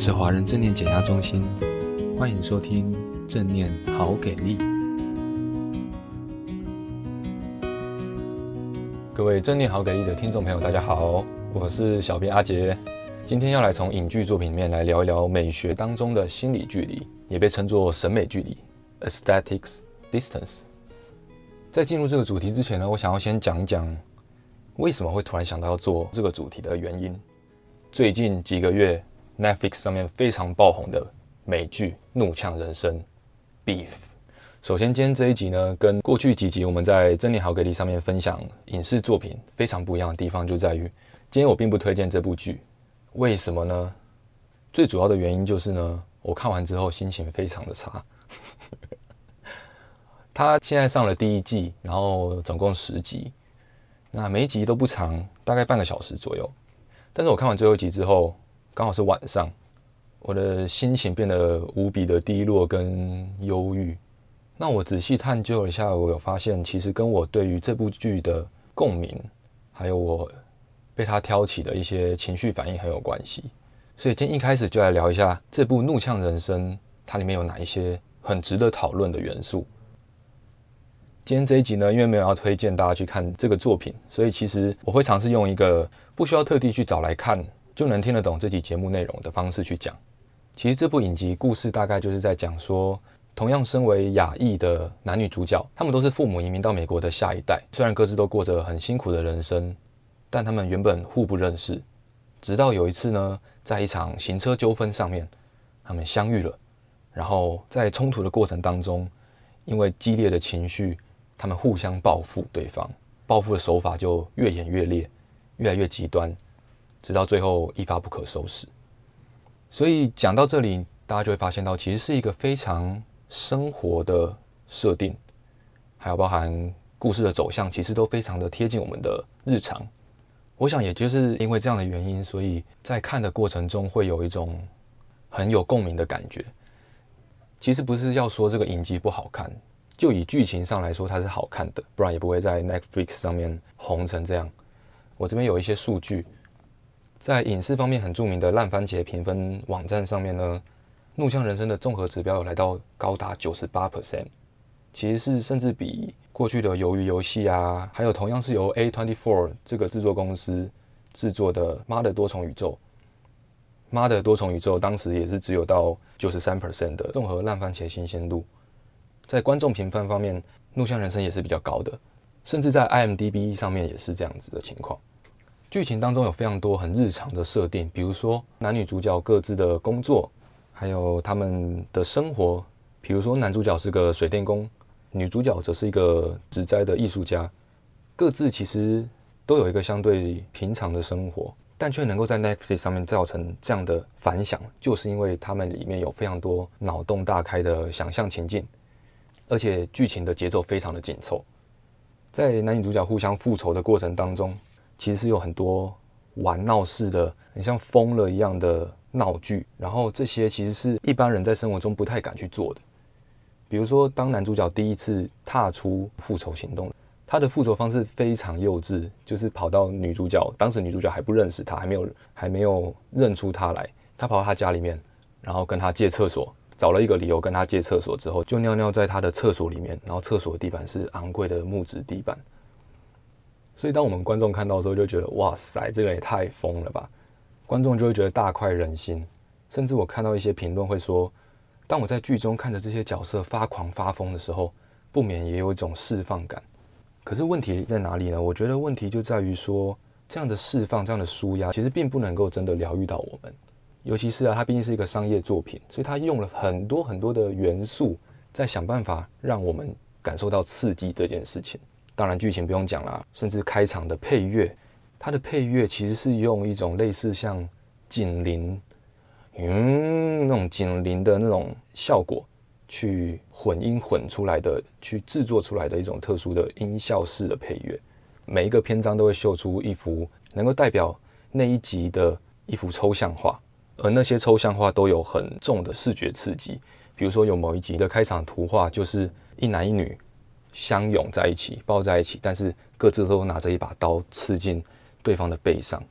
是华人正念减压中心，欢迎收听正念好给力。各位正念好给力的听众朋友，大家好，我是小编阿杰。今天要来从影剧作品里面来聊一聊美学当中的心理距离，也被称作审美距离 （aesthetics distance）。在进入这个主题之前呢，我想要先讲一讲为什么会突然想到要做这个主题的原因。最近几个月，Netflix 上面非常爆红的美剧《怒呛人生》（Beef）。首先，今天这一集呢，跟过去几集我们在真理好给力上面分享影视作品非常不一样的地方，就在于今天我并不推荐这部剧。为什么呢？最主要的原因就是呢，我看完之后心情非常的差。他现在上了第一季，然后总共十集，那每一集都不长，大概半个小时左右。但是我看完最后一集之后，刚好是晚上，我的心情变得无比的低落跟忧郁。那我仔细探究了一下，我有发现，其实跟我对于这部剧的共鸣，还有我被他挑起的一些情绪反应很有关系。所以今天一开始就来聊一下这部《怒呛人生》，它里面有哪一些很值得讨论的元素。今天这一集呢，因为没有要推荐大家去看这个作品，所以其实我会尝试用一个不需要特地去找来看就能听得懂这集节目内容的方式去讲。其实这部影集故事大概就是在讲说，同样身为亚裔的男女主角，他们都是父母移民到美国的下一代，虽然各自都过着很辛苦的人生，但他们原本互不认识，直到有一次呢，在一场行车纠纷上面，他们相遇了，然后在冲突的过程当中，因为激烈的情绪。他们互相报复对方，报复的手法就越演越烈，越来越极端，直到最后一发不可收拾。所以讲到这里，大家就会发现到，其实是一个非常生活的设定，还有包含故事的走向，其实都非常的贴近我们的日常。我想，也就是因为这样的原因，所以在看的过程中会有一种很有共鸣的感觉。其实不是要说这个影集不好看。就以剧情上来说，它是好看的，不然也不会在 Netflix 上面红成这样。我这边有一些数据，在影视方面很著名的烂番茄评分网站上面呢，《怒呛人生》的综合指标有来到高达九十八 percent，其实是甚至比过去的鱿鱼游戏啊，还有同样是由 A24 这个制作公司制作的《妈的多重宇宙》，《妈的多重宇宙》当时也是只有到九十三 percent 的综合烂番茄新鲜度。在观众评分方面，《怒呛人生》也是比较高的，甚至在 IMDB 上面也是这样子的情况。剧情当中有非常多很日常的设定，比如说男女主角各自的工作，还有他们的生活。比如说男主角是个水电工，女主角则是一个植栽的艺术家，各自其实都有一个相对平常的生活，但却能够在 Netflix 上面造成这样的反响，就是因为他们里面有非常多脑洞大开的想象情境。而且剧情的节奏非常的紧凑，在男女主角互相复仇的过程当中，其实是有很多玩闹式的，很像疯了一样的闹剧。然后这些其实是一般人在生活中不太敢去做的。比如说，当男主角第一次踏出复仇行动，他的复仇方式非常幼稚，就是跑到女主角，当时女主角还不认识他，还没有还没有认出他来，他跑到他家里面，然后跟他借厕所。找了一个理由跟他借厕所之后，就尿尿在他的厕所里面，然后厕所地板是昂贵的木质地板。所以当我们观众看到的时候，就觉得哇塞，这个人也太疯了吧！观众就会觉得大快人心。甚至我看到一些评论会说，当我在剧中看着这些角色发狂发疯的时候，不免也有一种释放感。可是问题在哪里呢？我觉得问题就在于说，这样的释放，这样的舒压，其实并不能够真的疗愈到我们。尤其是啊，它毕竟是一个商业作品，所以它用了很多很多的元素，在想办法让我们感受到刺激这件事情。当然，剧情不用讲啦，甚至开场的配乐，它的配乐其实是用一种类似像警铃，嗯，那种警铃的那种效果去混音混出来的，去制作出来的一种特殊的音效式的配乐。每一个篇章都会秀出一幅能够代表那一集的一幅抽象画。而那些抽象画都有很重的视觉刺激，比如说有某一集的开场图画，就是一男一女相拥在一起，抱在一起，但是各自都拿着一把刀刺进对方的背上。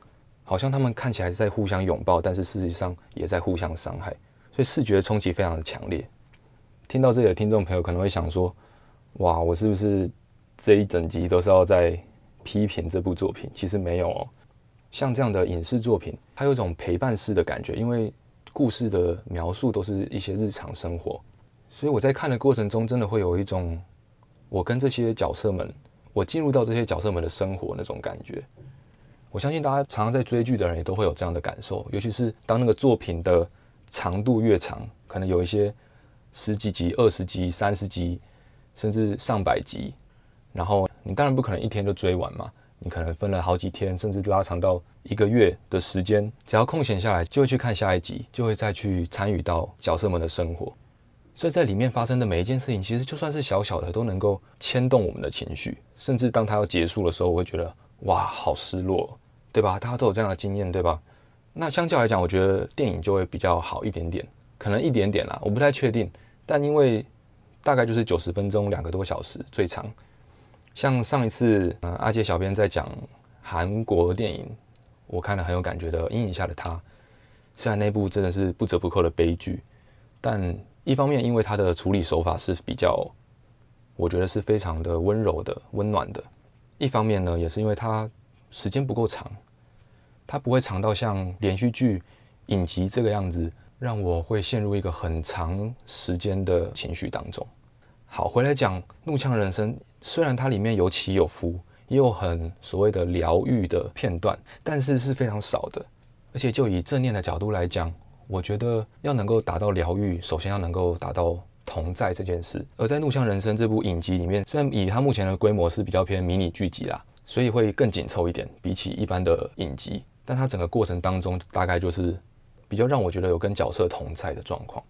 好像他们看起来在互相拥抱，但是事实上也在互相伤害，所以视觉冲击非常的强烈。听到这里的听众朋友可能会想说：“哇，我是不是这一整集都是要在批评这部作品？”其实没有哦。像这样的影视作品，它有一种陪伴式的感觉，因为故事的描述都是一些日常生活，所以我在看的过程中，真的会有一种我跟这些角色们，我进入到这些角色们的生活那种感觉。我相信大家常常在追剧的人也都会有这样的感受，尤其是当那个作品的长度越长，可能有一些十几集、二十集、三十集，甚至上百集，然后你当然不可能一天就追完嘛。你可能分了好几天，甚至拉长到一个月的时间，只要空闲下来，就会去看下一集，就会再去参与到角色们的生活。所以在里面发生的每一件事情，其实就算是小小的，都能够牵动我们的情绪。甚至当它要结束的时候，我会觉得哇，好失落，对吧？大家都有这样的经验，对吧？那相较来讲，我觉得电影就会比较好一点点，可能一点点啦，我不太确定。但因为大概就是九十分钟，两个多小时最长。像上一次，呃，阿杰小编在讲韩国电影，我看了很有感觉的《阴影下的他》，虽然那部真的是不折不扣的悲剧，但一方面因为它的处理手法是比较，我觉得是非常的温柔的、温暖的；一方面呢，也是因为它时间不够长，它不会长到像连续剧、影集这个样子，让我会陷入一个很长时间的情绪当中。好，回来讲《怒呛人生》，虽然它里面有起有伏，也有很所谓的疗愈的片段，但是是非常少的。而且就以正念的角度来讲，我觉得要能够达到疗愈，首先要能够达到同在这件事。而在《怒呛人生》这部影集里面，虽然以它目前的规模是比较偏迷你剧集啦，所以会更紧凑一点，比起一般的影集，但它整个过程当中，大概就是比较让我觉得有跟角色同在的状况。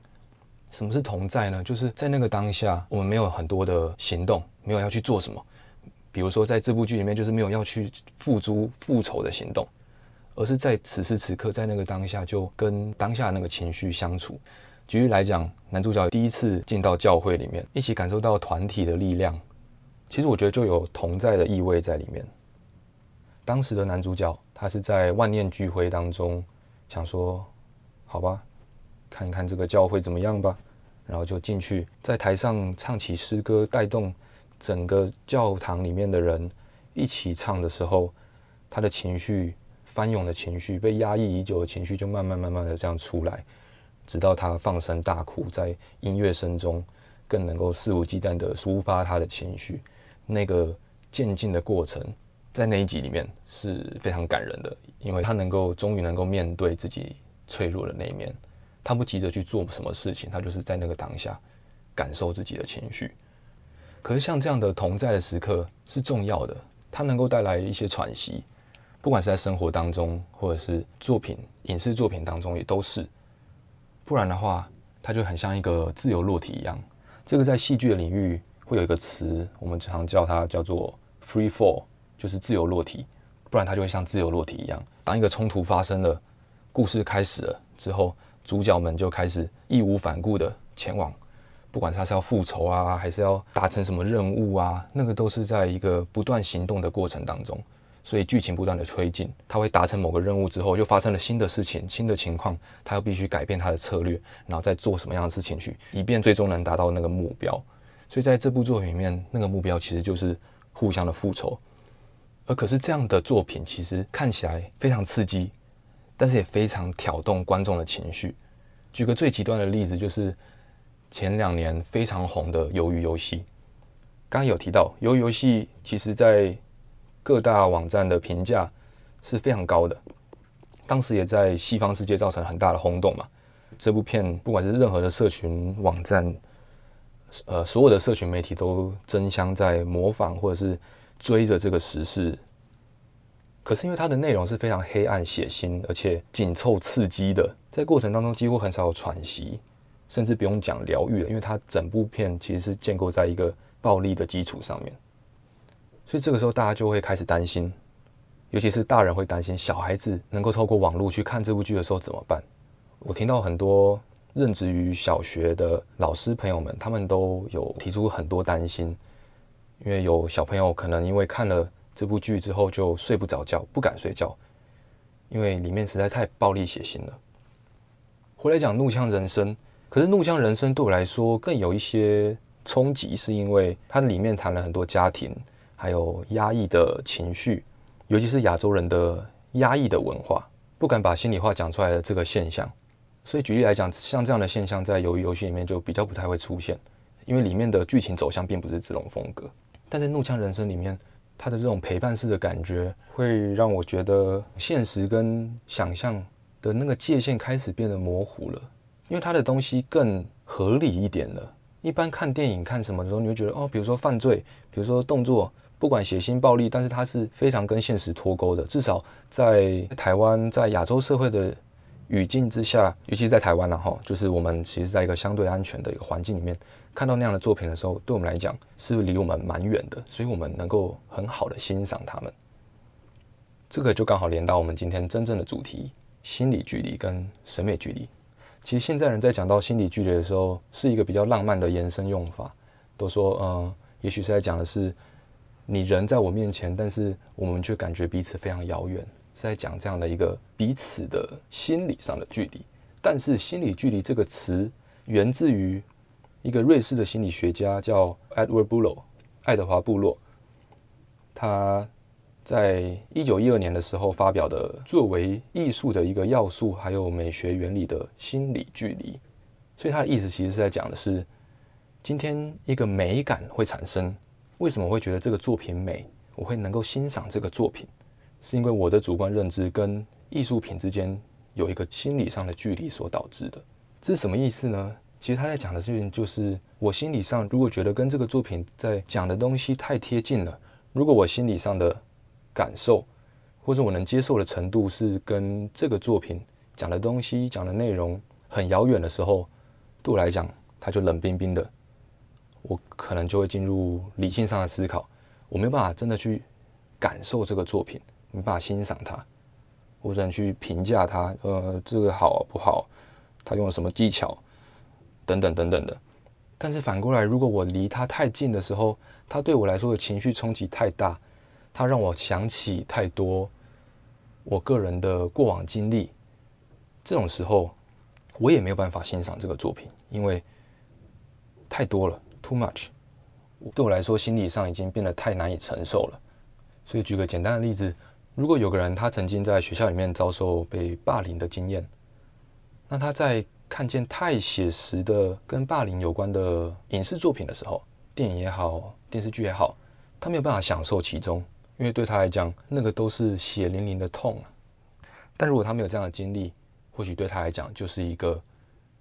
什么是同在呢？就是在那个当下，我们没有很多的行动，没有要去做什么。比如说，在这部剧里面，就是没有要去付诸复仇的行动，而是在此时此刻，在那个当下，就跟当下那个情绪相处。举例来讲，男主角第一次进到教会里面，一起感受到团体的力量，其实我觉得就有同在的意味在里面。当时的男主角，他是在万念俱灰当中，想说：“好吧。”看一看这个教会怎么样吧，然后就进去，在台上唱起诗歌，带动整个教堂里面的人一起唱的时候，他的情绪翻涌的情绪，被压抑已久的情绪，就慢慢慢慢的这样出来，直到他放声大哭，在音乐声中更能够肆无忌惮的抒发他的情绪。那个渐进的过程，在那一集里面是非常感人的，因为他能够终于能够面对自己脆弱的那一面。他不急着去做什么事情，他就是在那个当下感受自己的情绪。可是像这样的同在的时刻是重要的，它能够带来一些喘息，不管是在生活当中，或者是作品、影视作品当中也都是。不然的话，它就很像一个自由落体一样。这个在戏剧的领域会有一个词，我们常叫它叫做 free fall，就是自由落体。不然它就会像自由落体一样，当一个冲突发生了，故事开始了之后。主角们就开始义无反顾地前往，不管他是要复仇啊，还是要达成什么任务啊，那个都是在一个不断行动的过程当中，所以剧情不断的推进，他会达成某个任务之后，又发生了新的事情、新的情况，他又必须改变他的策略，然后再做什么样的事情去，以便最终能达到那个目标。所以在这部作品里面，那个目标其实就是互相的复仇。而可是这样的作品其实看起来非常刺激。但是也非常挑动观众的情绪。举个最极端的例子，就是前两年非常红的《鱿鱼游戏》。刚刚有提到，《鱿鱼游戏》其实在各大网站的评价是非常高的，当时也在西方世界造成很大的轰动嘛。这部片不管是任何的社群网站，呃，所有的社群媒体都争相在模仿或者是追着这个时事。可是因为它的内容是非常黑暗、血腥，而且紧凑、刺激的，在过程当中几乎很少有喘息，甚至不用讲疗愈了，因为它整部片其实是建构在一个暴力的基础上面。所以这个时候大家就会开始担心，尤其是大人会担心小孩子能够透过网络去看这部剧的时候怎么办？我听到很多任职于小学的老师朋友们，他们都有提出很多担心，因为有小朋友可能因为看了。这部剧之后就睡不着觉，不敢睡觉，因为里面实在太暴力血腥了。回来讲《怒呛人生》，可是《怒呛人生》对我来说更有一些冲击，是因为它里面谈了很多家庭，还有压抑的情绪，尤其是亚洲人的压抑的文化，不敢把心里话讲出来的这个现象。所以举例来讲，像这样的现象在鱿鱼游戏里面就比较不太会出现，因为里面的剧情走向并不是这种风格。但在《怒呛人生》里面，它的这种陪伴式的感觉，会让我觉得现实跟想象的那个界限开始变得模糊了，因为它的东西更合理一点了。一般看电影看什么的时候，你会觉得哦，比如说犯罪，比如说动作，不管血腥暴力，但是它是非常跟现实脱钩的。至少在台湾，在亚洲社会的语境之下，尤其在台湾了哈，就是我们其实在一个相对安全的一个环境里面，看到那样的作品的时候，对我们来讲是离我们蛮远的，所以我们能够很好的欣赏他们。这个就刚好连到我们今天真正的主题：心理距离跟审美距离。其实现在人在讲到心理距离的时候，是一个比较浪漫的延伸用法，都说，嗯，也许是在讲的是你人在我面前，但是我们却感觉彼此非常遥远，是在讲这样的一个彼此的心理上的距离。但是“心理距离”这个词源自于一个瑞士的心理学家叫 Edward Bulo，爱德华·布洛，他。在一九一二年的时候发表的，作为艺术的一个要素，还有美学原理的心理距离，所以他的意思其实是在讲的是，今天一个美感会产生，为什么会觉得这个作品美？我会能够欣赏这个作品，是因为我的主观认知跟艺术品之间有一个心理上的距离所导致的。这是什么意思呢？其实他在讲的事情就是，我心理上如果觉得跟这个作品在讲的东西太贴近了，如果我心理上的感受，或者我能接受的程度是跟这个作品讲的东西、讲的内容很遥远的时候，对我来讲，它就冷冰冰的。我可能就会进入理性上的思考，我没有办法真的去感受这个作品，没办法欣赏它，我只能去评价它。呃，这个好不好？它用了什么技巧？等等等等的。但是反过来，如果我离它太近的时候，它对我来说的情绪冲击太大。它让我想起太多我个人的过往经历，这种时候我也没有办法欣赏这个作品，因为太多了，too much，对我来说心理上已经变得太难以承受了。所以举个简单的例子，如果有个人他曾经在学校里面遭受被霸凌的经验，那他在看见太写实的跟霸凌有关的影视作品的时候，电影也好，电视剧也好，他没有办法享受其中。因为对他来讲，那个都是血淋淋的痛啊。但如果他没有这样的经历，或许对他来讲就是一个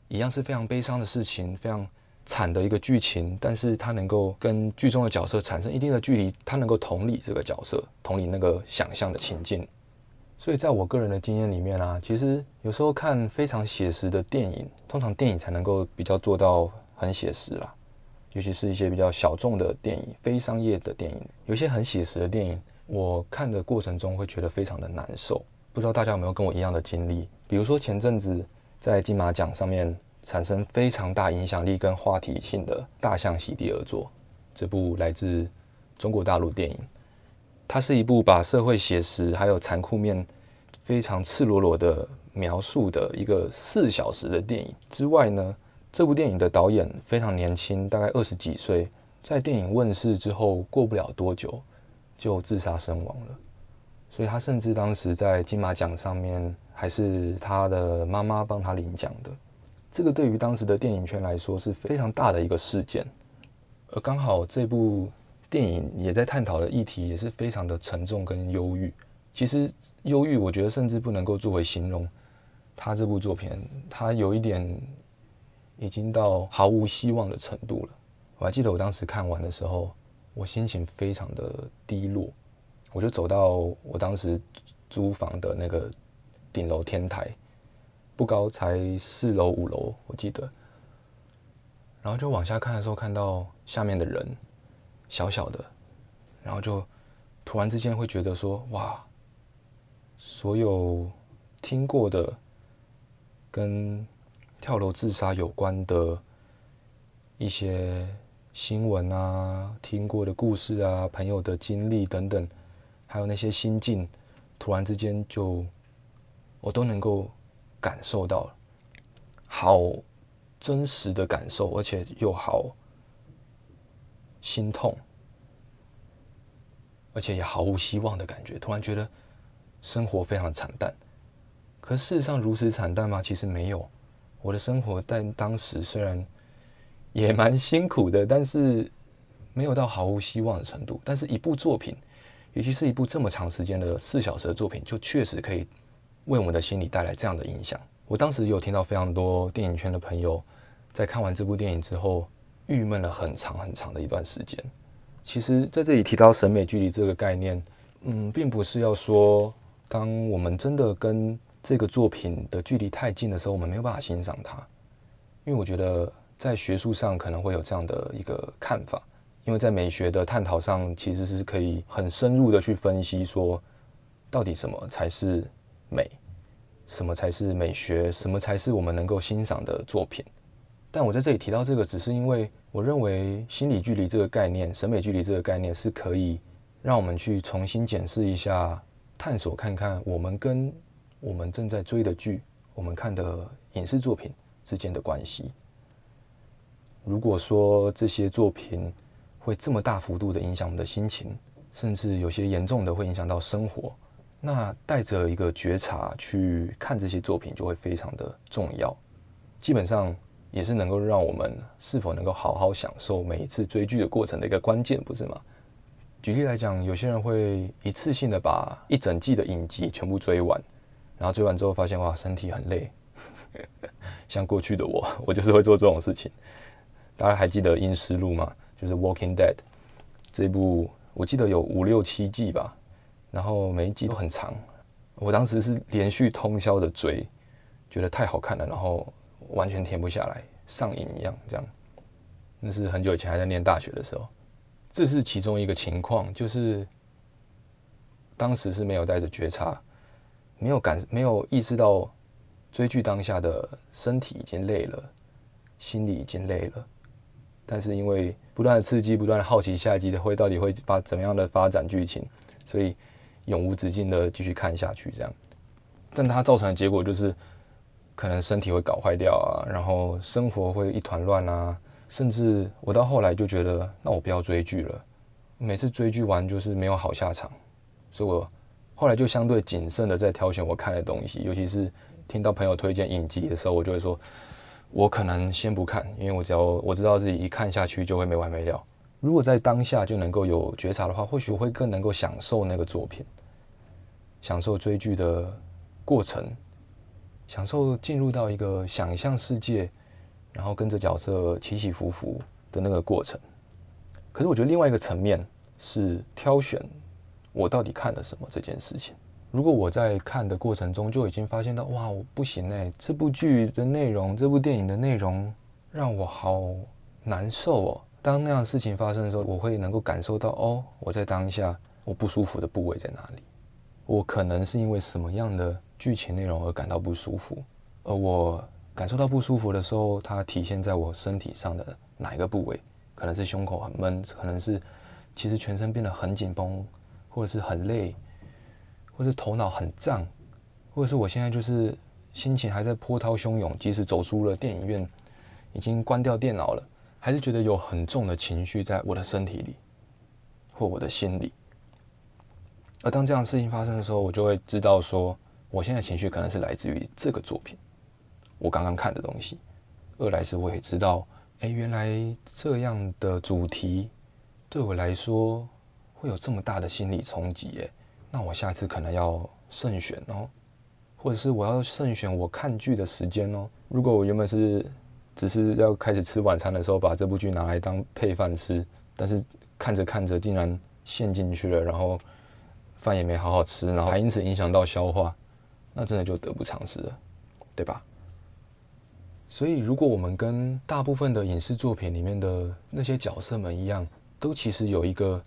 一样是非常悲伤的事情，非常惨的一个剧情。但是他能够跟剧中的角色产生一定的距离，他能够同理这个角色，同理那个想象的情境。所以在我个人的经验里面啊，其实有时候看非常写实的电影，通常电影才能够比较做到很写实啦。尤其是一些比较小众的电影、非商业的电影，有些很写实的电影，我看的过程中会觉得非常的难受。不知道大家有没有跟我一样的经历？比如说前阵子在金马奖上面产生非常大影响力跟话题性的《大象席地而坐》这部来自中国大陆电影，它是一部把社会写实还有残酷面非常赤裸裸的描述的一个四小时的电影之外呢。这部电影的导演非常年轻，大概二十几岁，在电影问世之后过不了多久就自杀身亡了。所以他甚至当时在金马奖上面还是他的妈妈帮他领奖的。这个对于当时的电影圈来说是非常大的一个事件。而刚好这部电影也在探讨的议题也是非常的沉重跟忧郁。其实忧郁，我觉得甚至不能够作为形容他这部作品，他有一点。已经到毫无希望的程度了。我还记得我当时看完的时候，我心情非常的低落。我就走到我当时租房的那个顶楼天台，不高，才四楼五楼，我记得。然后就往下看的时候，看到下面的人小小的，然后就突然之间会觉得说：哇，所有听过的跟。跳楼自杀有关的一些新闻啊，听过的故事啊，朋友的经历等等，还有那些心境，突然之间就我都能够感受到，好真实的感受，而且又好心痛，而且也毫无希望的感觉。突然觉得生活非常惨淡，可事实上如此惨淡吗？其实没有。我的生活在当时虽然也蛮辛苦的，但是没有到毫无希望的程度。但是一部作品，尤其是一部这么长时间的四小时的作品，就确实可以为我们的心理带来这样的影响。我当时有听到非常多电影圈的朋友在看完这部电影之后，郁闷了很长很长的一段时间。其实在这里提到审美距离这个概念，嗯，并不是要说当我们真的跟这个作品的距离太近的时候，我们没有办法欣赏它，因为我觉得在学术上可能会有这样的一个看法，因为在美学的探讨上，其实是可以很深入的去分析说，到底什么才是美，什么才是美学，什么才是我们能够欣赏的作品。但我在这里提到这个，只是因为我认为心理距离这个概念，审美距离这个概念是可以让我们去重新检视一下，探索看看我们跟。我们正在追的剧，我们看的影视作品之间的关系。如果说这些作品会这么大幅度的影响我们的心情，甚至有些严重的会影响到生活，那带着一个觉察去看这些作品就会非常的重要。基本上也是能够让我们是否能够好好享受每一次追剧的过程的一个关键，不是吗？举例来讲，有些人会一次性的把一整季的影集全部追完。然后追完之后发现哇，身体很累，像过去的我，我就是会做这种事情。大家还记得《阴尸路》吗？就是《Walking Dead》这部，我记得有五六七季吧，然后每一集都很长。我当时是连续通宵的追，觉得太好看了，然后完全停不下来，上瘾一样这样。那是很久以前还在念大学的时候，这是其中一个情况，就是当时是没有带着觉察。没有感，没有意识到追剧当下的身体已经累了，心里已经累了。但是因为不断的刺激，不断的好奇下一集的会到底会发怎么样的发展剧情，所以永无止境的继续看下去这样。但它造成的结果就是，可能身体会搞坏掉啊，然后生活会一团乱啊，甚至我到后来就觉得，那我不要追剧了。每次追剧完就是没有好下场，所以我。后来就相对谨慎的在挑选我看的东西，尤其是听到朋友推荐影集的时候，我就会说，我可能先不看，因为我只要我知道自己一看下去就会没完没了。如果在当下就能够有觉察的话，或许会更能够享受那个作品，享受追剧的过程，享受进入到一个想象世界，然后跟着角色起起伏伏的那个过程。可是我觉得另外一个层面是挑选。我到底看了什么这件事情？如果我在看的过程中就已经发现到，哇，我不行哎，这部剧的内容，这部电影的内容让我好难受哦。当那样事情发生的时候，我会能够感受到，哦，我在当下我不舒服的部位在哪里？我可能是因为什么样的剧情内容而感到不舒服？而我感受到不舒服的时候，它体现在我身体上的哪一个部位？可能是胸口很闷，可能是其实全身变得很紧绷。或者是很累，或者是头脑很胀，或者是我现在就是心情还在波涛汹涌，即使走出了电影院，已经关掉电脑了，还是觉得有很重的情绪在我的身体里或我的心里。而当这样的事情发生的时候，我就会知道说，我现在情绪可能是来自于这个作品，我刚刚看的东西。二来是我也知道，哎，原来这样的主题对我来说。会有这么大的心理冲击耶？那我下次可能要慎选哦，或者是我要慎选我看剧的时间哦。如果我原本是只是要开始吃晚餐的时候把这部剧拿来当配饭吃，但是看着看着竟然陷进去了，然后饭也没好好吃，然后还因此影响到消化，那真的就得不偿失了，对吧？所以如果我们跟大部分的影视作品里面的那些角色们一样，都其实有一个。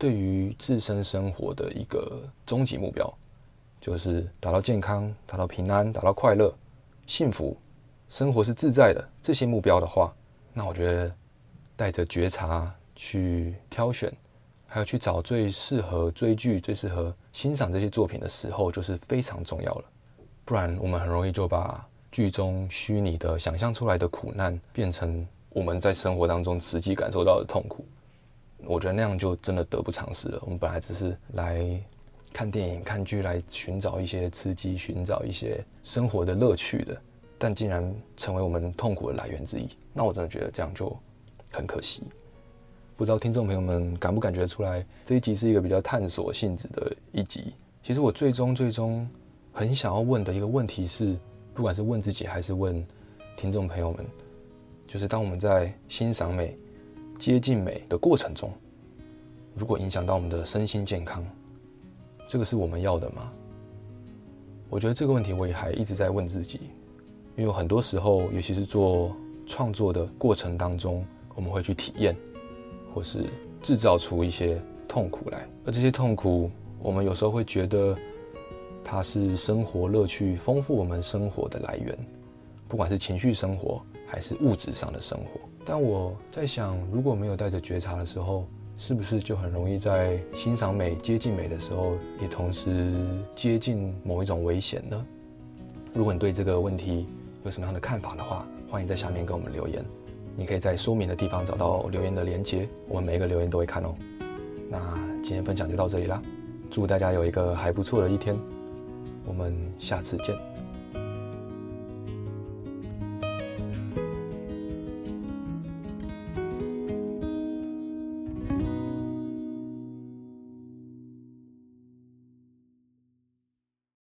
对于自身生活的一个终极目标，就是达到健康、达到平安、达到快乐、幸福，生活是自在的。这些目标的话，那我觉得带着觉察去挑选，还有去找最适合追剧、最适合欣赏这些作品的时候，就是非常重要了。不然我们很容易就把剧中虚拟的想象出来的苦难变成我们在生活当中实际感受到的痛苦。我觉得那样就真的得不偿失了。我们本来只是来看电影、看剧，来寻找一些刺激、寻找一些生活的乐趣的，但竟然成为我们痛苦的来源之一。那我真的觉得这样就很可惜。不知道听众朋友们感不感觉出来，这一集是一个比较探索性质的一集。其实我最终最终很想要问的一个问题是，不管是问自己还是问听众朋友们，就是当我们在欣赏美、接近美的过程中，如果影响到我们的身心健康，这个是我们要的吗？我觉得这个问题我也还一直在问自己，因为很多时候，尤其是做创作的过程当中，我们会去体验，或是制造出一些痛苦来，而这些痛苦，我们有时候会觉得它是生活乐趣、丰富我们生活的来源，不管是情绪生活还是物质上的生活。但我在想，如果没有带着觉察的时候，是不是就很容易在欣赏美、接近美的时候，也同时接近某一种危险呢？如果你对这个问题有什么样的看法的话，欢迎在下面跟我们留言。你可以在书名的地方找到留言的连接，我们每一个留言都会看哦。那今天分享就到这里啦，祝大家有一个还不错的一天，我们下次见。